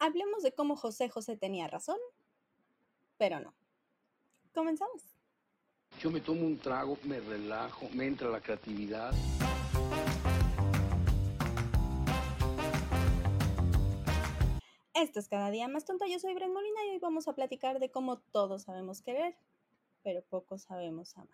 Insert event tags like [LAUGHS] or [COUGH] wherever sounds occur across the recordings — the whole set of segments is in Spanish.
Hablemos de cómo José José tenía razón, pero no. Comenzamos. Yo me tomo un trago, me relajo, me entra la creatividad. Esto es cada día más tonta. Yo soy Bren Molina y hoy vamos a platicar de cómo todos sabemos querer, pero poco sabemos amar.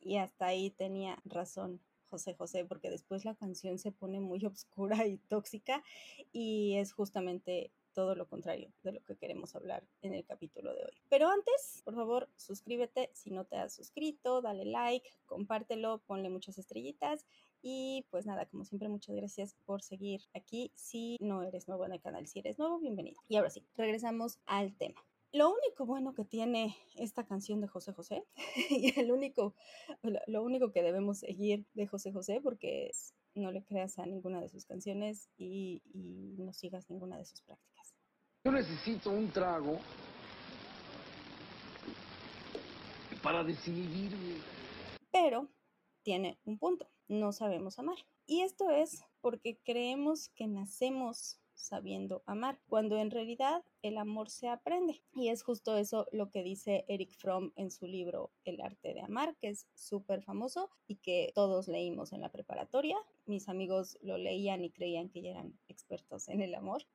Y hasta ahí tenía razón José José, porque después la canción se pone muy [LAUGHS] oscura y tóxica y es justamente todo lo contrario de lo que queremos hablar en el capítulo de hoy. Pero antes, por favor, suscríbete si no te has suscrito, dale like, compártelo, ponle muchas estrellitas y pues nada, como siempre, muchas gracias por seguir aquí. Si no eres nuevo en el canal, si eres nuevo, bienvenido. Y ahora sí, regresamos al tema. Lo único bueno que tiene esta canción de José José, [LAUGHS] y el único, lo único que debemos seguir de José José, porque no le creas a ninguna de sus canciones y, y no sigas ninguna de sus prácticas. Yo necesito un trago para decidirme. Pero tiene un punto, no sabemos amar. Y esto es porque creemos que nacemos sabiendo amar, cuando en realidad el amor se aprende. Y es justo eso lo que dice Eric Fromm en su libro El arte de amar, que es súper famoso y que todos leímos en la preparatoria. Mis amigos lo leían y creían que ya eran expertos en el amor.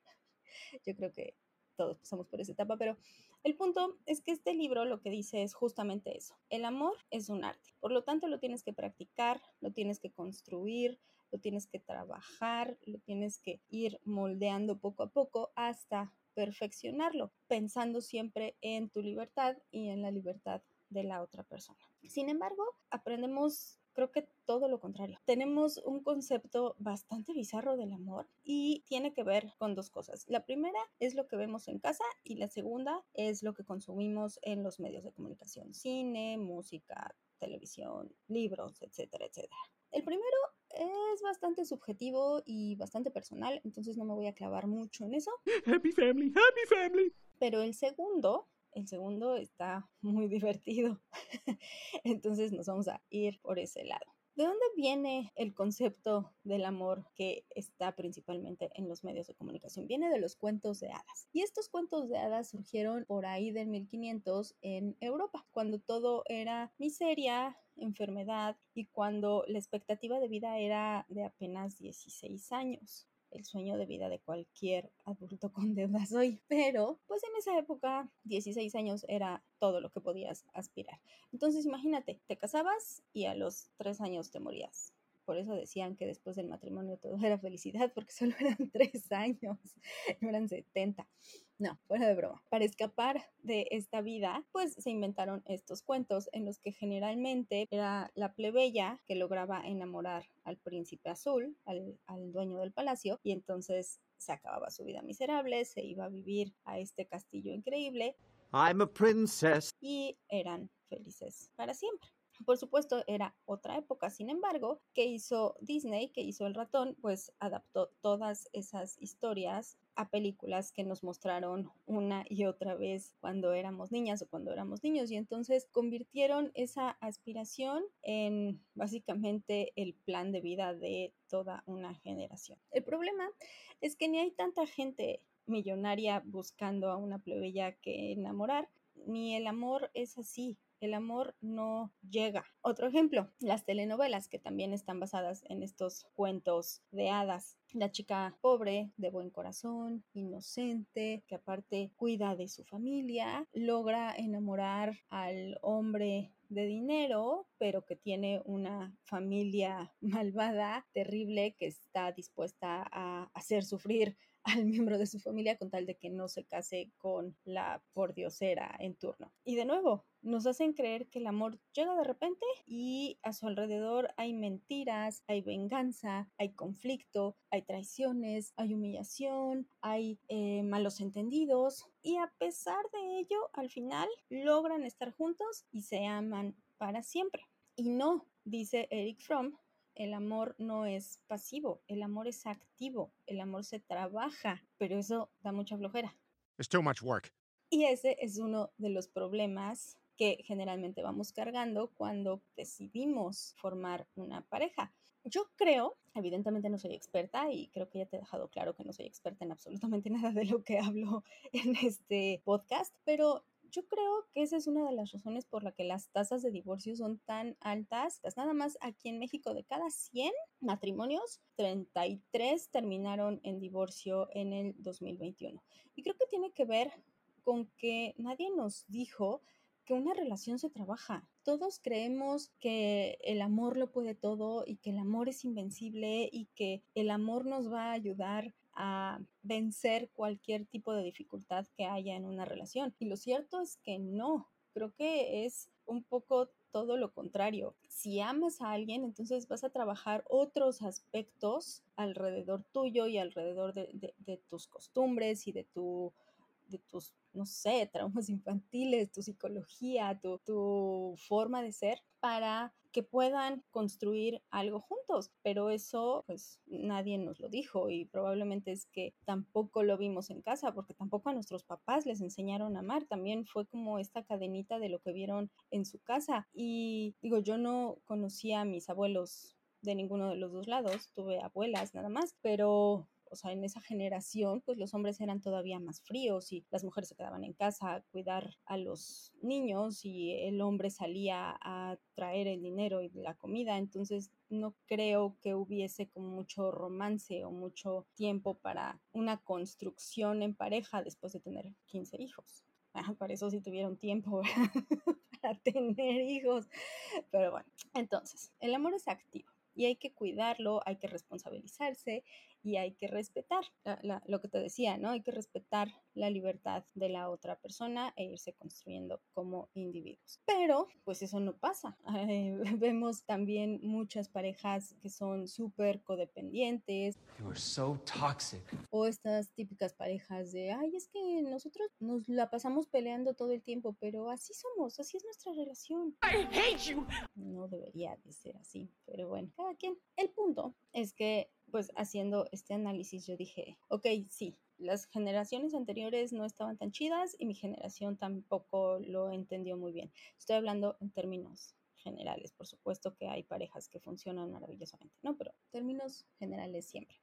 [LAUGHS] Yo creo que todos pasamos por esa etapa, pero el punto es que este libro lo que dice es justamente eso. El amor es un arte, por lo tanto lo tienes que practicar, lo tienes que construir, lo tienes que trabajar, lo tienes que ir moldeando poco a poco hasta perfeccionarlo, pensando siempre en tu libertad y en la libertad de la otra persona. Sin embargo, aprendemos creo que todo lo contrario. Tenemos un concepto bastante bizarro del amor y tiene que ver con dos cosas. La primera es lo que vemos en casa y la segunda es lo que consumimos en los medios de comunicación, cine, música, televisión, libros, etcétera, etcétera. El primero es bastante subjetivo y bastante personal, entonces no me voy a clavar mucho en eso. Happy family, happy family. Pero el segundo el segundo está [LAUGHS] muy divertido. Entonces nos vamos a ir por ese lado. ¿De dónde viene el concepto del amor que está principalmente en los medios de comunicación? Viene de los cuentos de hadas. Y estos cuentos de hadas surgieron por ahí del 1500 en Europa, cuando todo era miseria, enfermedad y cuando la expectativa de vida era de apenas 16 años el sueño de vida de cualquier adulto [LAUGHS] con deudas hoy, pero pues en esa época 16 años era todo lo que podías aspirar. Entonces imagínate, te casabas y a los 3 años te morías por eso decían que después del matrimonio todo era felicidad, porque solo eran [LAUGHS] tres años, no eran 70. No, fuera de broma. Para escapar de esta vida, pues se inventaron estos cuentos en los que generalmente era la plebeya que lograba enamorar al príncipe azul, al, al dueño del palacio, y entonces se acababa su vida miserable, se iba a vivir a este castillo increíble. I'm a princess. Y eran felices para siempre. Por supuesto, era otra época. Sin embargo, ¿qué hizo Disney? ¿Qué hizo el ratón? Pues adaptó todas esas historias a películas que nos mostraron una y otra vez cuando éramos niñas o cuando éramos niños y entonces convirtieron esa aspiración en básicamente el plan de vida de toda una generación. El problema es que ni hay tanta gente millonaria buscando a una plebeya que enamorar, ni el amor es así el amor no llega. Otro ejemplo, las telenovelas que también están basadas en estos cuentos de hadas. La chica pobre, de buen corazón, inocente, que aparte cuida de su familia, logra enamorar al hombre de dinero, pero que tiene una familia [LAUGHS] malvada, terrible, que está dispuesta a hacer sufrir al miembro de su familia con tal de que no se case con la pordiosera en turno. Y de nuevo, nos hacen creer que el amor llega de repente y a su alrededor hay mentiras, hay venganza, hay conflicto, hay traiciones, hay humillación, hay eh, malos entendidos y a pesar de ello, al final logran estar juntos y se aman para siempre. Y no, dice Eric Fromm, el amor no es pasivo, el amor es activo, el amor se trabaja, pero eso da mucha flojera. It's too much work. Y ese es uno de los problemas que generalmente vamos cargando cuando decidimos formar una pareja. Yo creo, evidentemente no soy experta y creo que ya te he dejado claro que no soy experta en absolutamente [LAUGHS] nada de lo que hablo en este podcast, pero yo creo que esa es una de las razones por la que las tasas de divorcio son tan altas. Nada más aquí en México de cada 100 matrimonios, 33 terminaron en divorcio en el 2021. Y creo que tiene que ver con que nadie nos dijo que una relación se trabaja. Todos creemos que el amor lo puede todo y que el amor es invencible y que el amor nos va a ayudar a vencer cualquier tipo de dificultad que haya en una relación. Y lo cierto es que no. Creo que es un poco todo lo contrario. Si amas a alguien, entonces vas a trabajar otros aspectos alrededor tuyo y alrededor de, de tus costumbres y de tu de tus, no sé, traumas [LAUGHS] infantiles, tu psicología, tu, tu forma de ser, para que puedan construir algo juntos. Pero eso, pues nadie nos lo dijo y probablemente es que tampoco lo vimos en casa porque tampoco a nuestros papás les enseñaron a amar. También fue como esta cadenita de lo que vieron en su casa. Y digo, yo no conocía a mis abuelos de ninguno de los dos lados, tuve abuelas nada más, pero o sea, en esa generación, pues los hombres eran todavía más fríos y las mujeres se quedaban en casa a cuidar a los niños y el hombre salía a traer el dinero y la comida. Entonces, no creo que hubiese como mucho romance o mucho tiempo para una construcción en pareja después de tener 15 hijos. para eso sí tuvieron tiempo [LAUGHS] para tener hijos. Pero bueno, entonces, el amor es activo y hay que cuidarlo, hay que responsabilizarse y hay que respetar lo que te decía, ¿no? Hay que respetar la libertad de la otra persona e irse construyendo como individuos. Pero, pues eso no pasa. [LAUGHS] [LAUGHS] vemos también muchas parejas que son súper codependientes. O estas típicas parejas de, ay, es que nosotros nos la pasamos peleando todo el tiempo, pero así somos, así es nuestra relación. No debería de ser así, pero bueno, cada quien. El punto es que pues haciendo este análisis yo dije, ok, sí, las generaciones anteriores no estaban tan chidas y mi generación tampoco lo entendió muy bien. Estoy hablando en términos generales, por supuesto que hay parejas que funcionan maravillosamente, ¿no? Pero términos generales siempre,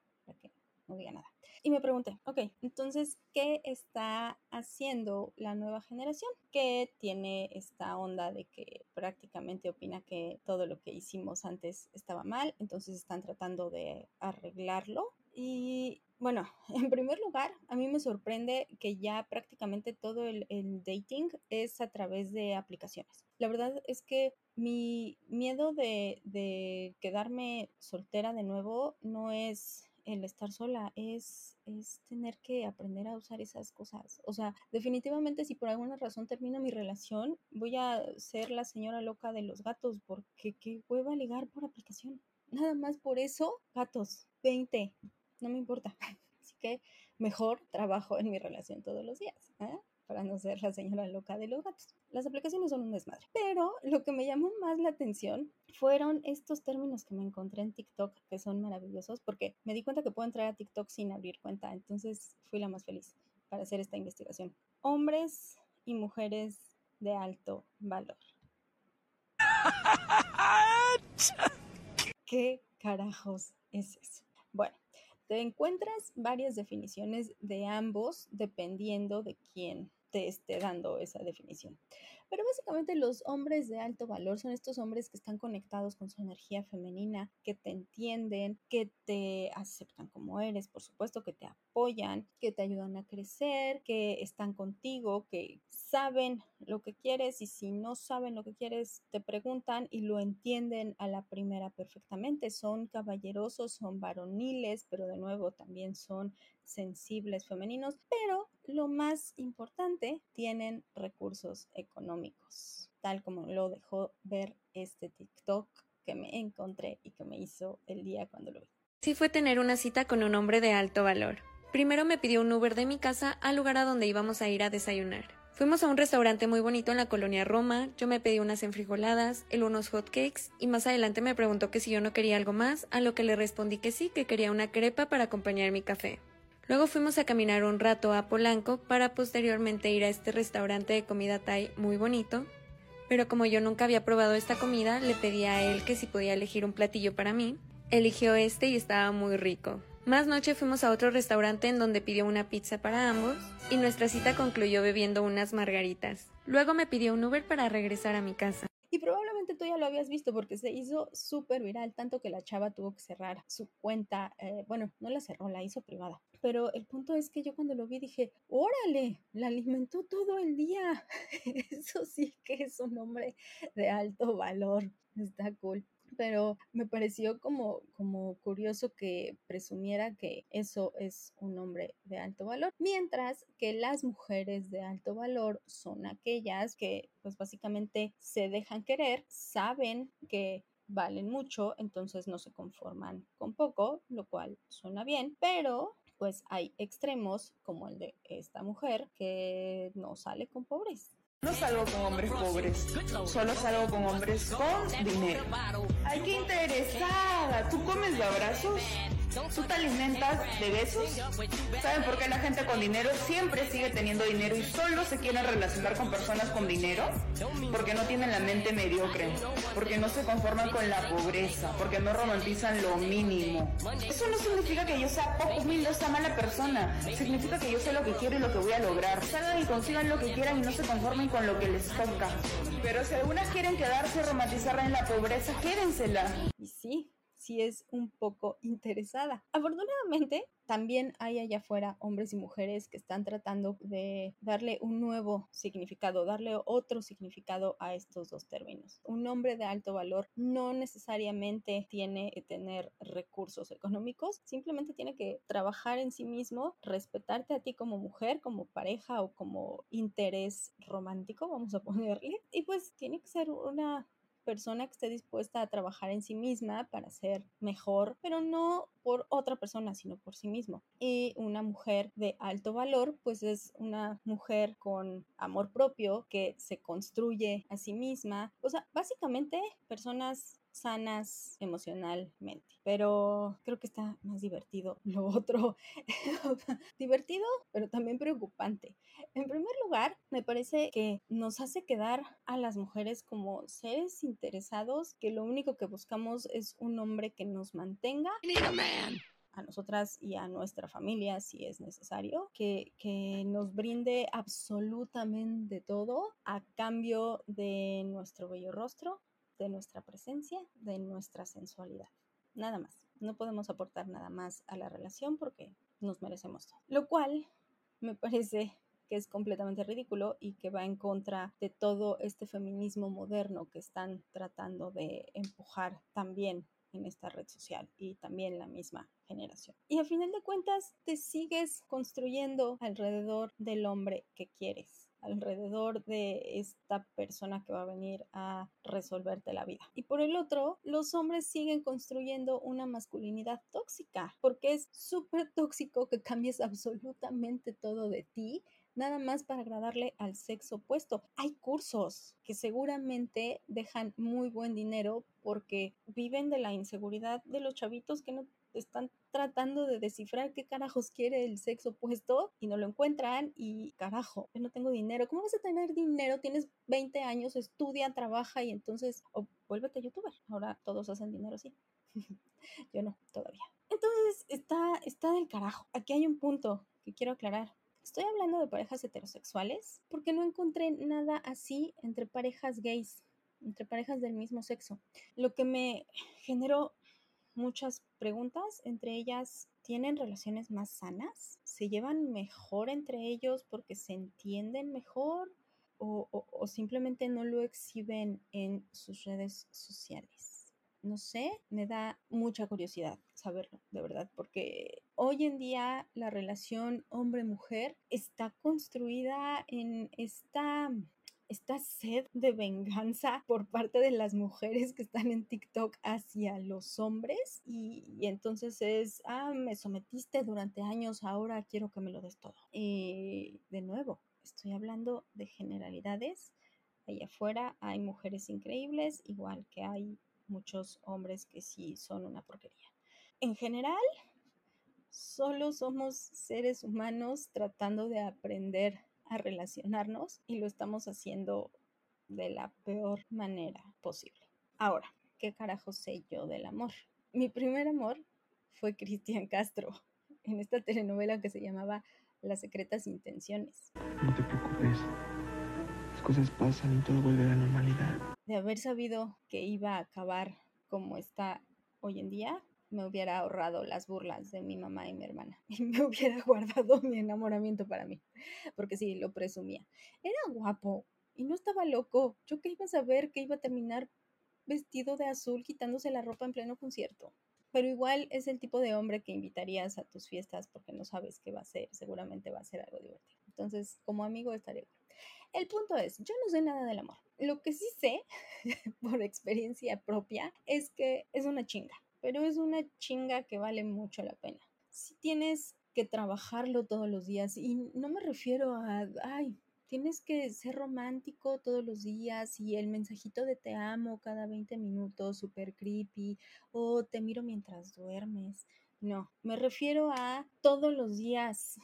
no diga nada. Y me pregunté, ok, entonces, ¿qué está haciendo la nueva generación? Que tiene esta onda de que prácticamente opina que todo lo que hicimos antes estaba mal, entonces están tratando de arreglarlo. Y bueno, [LAUGHS] en primer lugar, a mí me sorprende que ya prácticamente todo el, dating es a través de aplicaciones. La verdad es que mi miedo de, de quedarme soltera de nuevo no es el estar sola, es, es tener que aprender a usar esas cosas. O sea, definitivamente si por alguna razón termino mi relación, voy a ser la señora loca de los gatos, porque qué hueva ligar por aplicación. Nada más por eso, gatos, 20, no me importa. [LAUGHS] Así que mejor trabajo en mi relación todos los días. ¿eh? Para no ser la señora loca de los gatos. Las aplicaciones son un desmadre. Pero lo que me llamó más la atención fueron estos términos que me encontré en TikTok, que son maravillosos, porque me di cuenta que puedo entrar a TikTok sin abrir cuenta. Entonces fui la más feliz para hacer esta investigación. Hombres y mujeres de alto valor. ¿Qué carajos es eso? Bueno, te encuentras varias definiciones de ambos dependiendo de quién te esté dando esa definición. Pero básicamente los hombres de alto valor son estos hombres que están conectados con su energía femenina, que te entienden, que te aceptan como eres, por supuesto, que te apoyan, que te ayudan a crecer, que están contigo, que saben lo que quieres y si no saben lo que quieres, te preguntan y lo entienden a la primera perfectamente. Son caballerosos, son varoniles, pero de nuevo también son sensibles femeninos, pero lo más importante, tienen recursos económicos, tal como lo dejó ver este TikTok que me encontré y que me hizo el día cuando lo vi. Sí fue tener una cita con un hombre de alto valor. Primero me pidió un Uber de mi casa al lugar a donde íbamos a ir a desayunar. Fuimos a un restaurante muy bonito en la colonia Roma, yo me pedí unas enfrijoladas, él unos hotcakes y más adelante me preguntó que si yo no quería algo más, a lo que le respondí que sí, que quería una crepa para acompañar mi café. Luego fuimos a caminar un rato a Polanco para posteriormente ir a este restaurante de comida thai muy bonito. Pero como yo nunca había probado esta comida, le pedí a él que si podía elegir un platillo para mí. Eligió este y estaba muy rico. Más noche fuimos a otro restaurante en donde pidió una pizza para ambos y nuestra cita concluyó bebiendo unas margaritas. Luego me pidió un Uber para regresar a mi casa. Y probablemente tú ya lo habías visto porque se hizo súper viral, tanto que la chava tuvo que cerrar su cuenta. eh, bueno, no la cerró, la hizo privada. Pero el punto es que yo cuando lo vi dije, órale, la alimentó todo el día. [LAUGHS] Eso sí que es un hombre de alto valor. Está cool pero me pareció como, como curioso que presumiera que eso es un hombre de alto valor, mientras que las mujeres de alto valor son aquellas que pues básicamente se dejan querer, saben que valen mucho, entonces no se conforman con poco, lo cual suena bien, pero pues hay extremos como el de esta mujer que no sale con pobres. No salgo con hombres pobres, solo salgo con hombres con dinero. Ay, qué interesada. ¿Tú comes de abrazos? ¿Tú te alimentas de besos? ¿Saben por qué la gente con dinero siempre sigue teniendo dinero y solo se quieren relacionar con personas con dinero? Porque no tienen la mente mediocre, porque no se conforman con la pobreza, porque no romantizan lo mínimo. Eso no significa que yo sea poco humilde o sea mala persona. Significa que yo sé lo que quiero y lo que voy a lograr. Salgan y consigan lo que quieran y no se conformen con lo que les toca. Pero si algunas quieren quedarse y romantizar en la pobreza, quédensela. Y sí, sí es un poco interesada. Afortunadamente, también hay allá afuera hombres y mujeres que están tratando de darle un nuevo significado, darle otro significado a estos dos términos. Un hombre de alto valor no necesariamente tiene que tener recursos económicos, simplemente tiene que trabajar en sí mismo, respetarte a ti como mujer, como pareja o como interés romántico, vamos a ponerle, y pues tiene que ser una persona que esté dispuesta a trabajar en sí misma para ser mejor, pero no por otra persona, sino por sí mismo. Y una mujer de alto valor, pues es una mujer con amor propio que se construye a sí misma. O sea, básicamente personas sanas emocionalmente. Pero creo que está más divertido lo otro. [LAUGHS] divertido, pero también preocupante. En primer lugar, me parece que nos hace quedar a las mujeres como seres interesados, que lo único que buscamos es un hombre que nos mantenga a nosotras y a nuestra familia si es necesario, que, que, nos brinde absolutamente todo a cambio de nuestro bello rostro, de nuestra presencia, de nuestra sensualidad. Nada más. No podemos aportar nada más a la relación porque nos merecemos todo. Lo cual me parece que es completamente ridículo y que va en contra de todo este feminismo moderno que están tratando de empujar también en esta red social y también la misma generación. Y al final de cuentas te sigues construyendo alrededor del hombre que quieres alrededor de esta persona que va a venir a resolverte la vida. Y por el otro, los hombres siguen construyendo una masculinidad tóxica, porque es súper tóxico que cambies absolutamente todo de ti nada más para agradarle al sexo opuesto. Hay cursos que seguramente dejan muy buen dinero porque viven de la inseguridad de los chavitos que no están tratando de descifrar qué carajos quiere el sexo opuesto y no lo encuentran y carajo, yo no tengo dinero. ¿Cómo vas a tener dinero? Tienes 20 años, estudia, trabaja y entonces o vuélvete youtuber. Ahora todos hacen dinero así. [LAUGHS] yo no, todavía. Entonces está, está del carajo. Aquí hay un punto que quiero aclarar. Estoy hablando de parejas heterosexuales porque no encontré nada así entre parejas gays, entre parejas del mismo sexo. Lo que me generó muchas preguntas, entre ellas, ¿tienen relaciones más sanas? ¿Se llevan mejor entre ellos porque se entienden mejor? O, o, o, simplemente no lo exhiben en sus redes sociales. No sé, me da mucha curiosidad saberlo, de verdad, porque hoy en día la relación hombre-mujer está construida en esta esta sed de venganza por parte de las mujeres que están en TikTok hacia los hombres y, entonces es, ah, me sometiste durante años, ahora quiero que me lo des todo. Y de nuevo, estoy hablando de generalidades. Allá afuera hay mujeres increíbles, igual que hay muchos hombres que sí son una porquería. En general, solo somos seres humanos tratando de aprender a relacionarnos y lo estamos haciendo de la peor manera posible. Ahora, ¿qué carajo sé yo del amor? Mi primer amor fue Cristian Castro [LAUGHS] en esta telenovela que se llamaba Las secretas intenciones. No te preocupes. Las cosas pasan y todo vuelve a la normalidad. De haber sabido que iba a acabar como está hoy en día, me hubiera ahorrado las burlas de mi mamá y mi hermana [LAUGHS] y me hubiera guardado mi enamoramiento para mí, porque sí, lo presumía. Era guapo y no estaba loco. Yo que iba a saber que iba a terminar vestido de azul quitándose la ropa en pleno concierto. Pero igual es el tipo de hombre que invitarías a tus fiestas porque no sabes qué va a ser, seguramente va a ser algo divertido. Entonces, como amigo bien. El punto es, yo no sé nada del amor. Lo que sí sé, [LAUGHS] por experiencia propia, es que es una chinga pero es una chinga que vale mucho la pena. Si tienes que trabajarlo todos los días, y no me refiero a, ay, tienes que ser romántico todos los días y el mensajito de te amo cada 20 minutos, super creepy, o te miro mientras duermes. No, me refiero a todos los días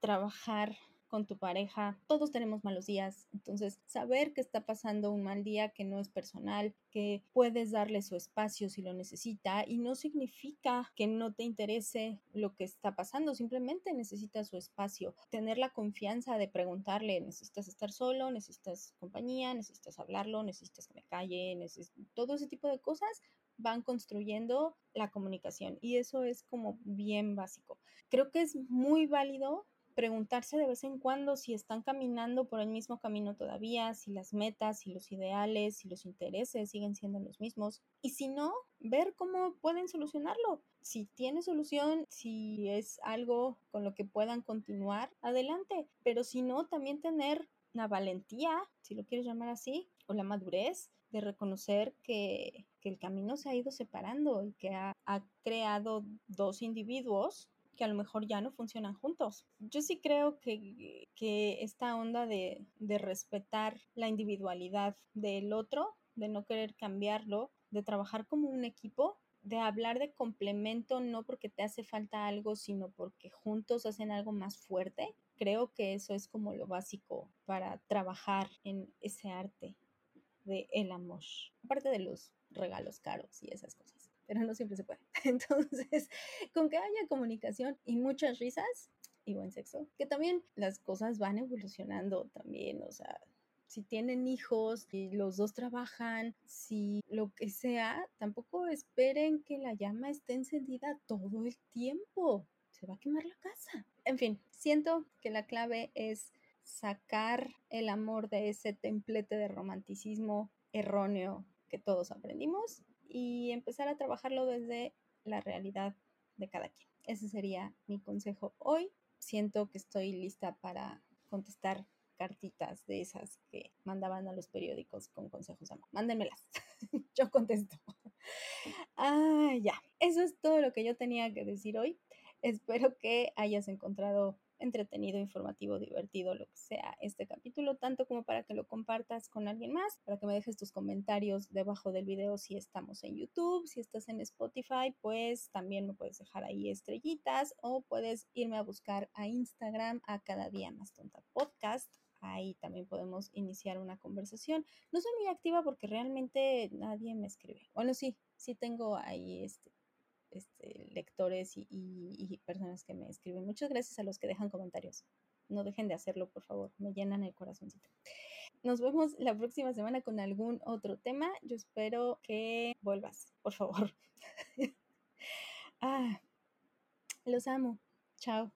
trabajar con tu pareja. Todos tenemos malos días, entonces saber que está pasando un mal día que no es personal, que puedes darle su espacio si lo necesita y no significa que no te interese lo que está pasando, simplemente necesitas su espacio. Tener la confianza de preguntarle, necesitas estar solo, necesitas compañía, necesitas hablarlo, necesitas que me calle, todo ese tipo de cosas van construyendo la comunicación y eso es como bien básico. Creo que es muy válido preguntarse de vez en cuando si están caminando por el mismo camino todavía, si las metas, si los ideales, si los intereses siguen siendo los mismos. Y si no, ver cómo pueden solucionarlo. Si tiene solución, si es algo con lo que puedan continuar, adelante. Pero si no, también tener la valentía, si lo quieres llamar así, o la madurez de reconocer que, el camino se ha ido separando y que ha, ha creado dos individuos que a lo mejor ya no funcionan juntos. Yo sí creo que, esta onda de, de respetar la individualidad del otro, de no querer cambiarlo, de trabajar como un equipo, de hablar de complemento no porque te hace falta algo, sino porque juntos hacen algo más fuerte. Creo que eso es como lo básico para trabajar en ese arte de el amor, aparte de los regalos caros y esas cosas pero no siempre se puede. [LAUGHS] Entonces, con que haya comunicación y muchas risas y buen sexo, que también las cosas van evolucionando también, o sea, si tienen hijos y los dos trabajan, si lo que sea, tampoco esperen que la llama esté encendida todo el tiempo. Se va a quemar la casa. En fin, siento que la clave es sacar el amor de ese templete de romanticismo erróneo que todos aprendimos y empezar a trabajarlo desde la realidad de cada quien. Ese sería mi consejo hoy. Siento que estoy lista para contestar cartitas de esas que mandaban a los periódicos con consejos de. Mándenmelas. [LAUGHS] yo contesto. [LAUGHS] ah, ya. Eso es todo lo que yo tenía que decir hoy. Espero que hayas encontrado entretenido, informativo, divertido, lo que sea este capítulo, tanto como para que lo compartas con alguien más, para que me dejes tus comentarios debajo del video si estamos en YouTube, si estás en Spotify, pues también me puedes dejar ahí estrellitas o puedes irme a buscar a Instagram a cada día más tonta podcast. Ahí también podemos iniciar una conversación. No soy muy activa porque realmente nadie me escribe. Bueno, sí, sí tengo ahí este, este, lectores y, personas que me escriben. Muchas gracias a los que dejan comentarios. No dejen de hacerlo, por favor. Me llenan el corazoncito. Nos vemos la próxima semana con algún otro tema. Yo espero que vuelvas, por favor. [LAUGHS] ah, los amo. Chao.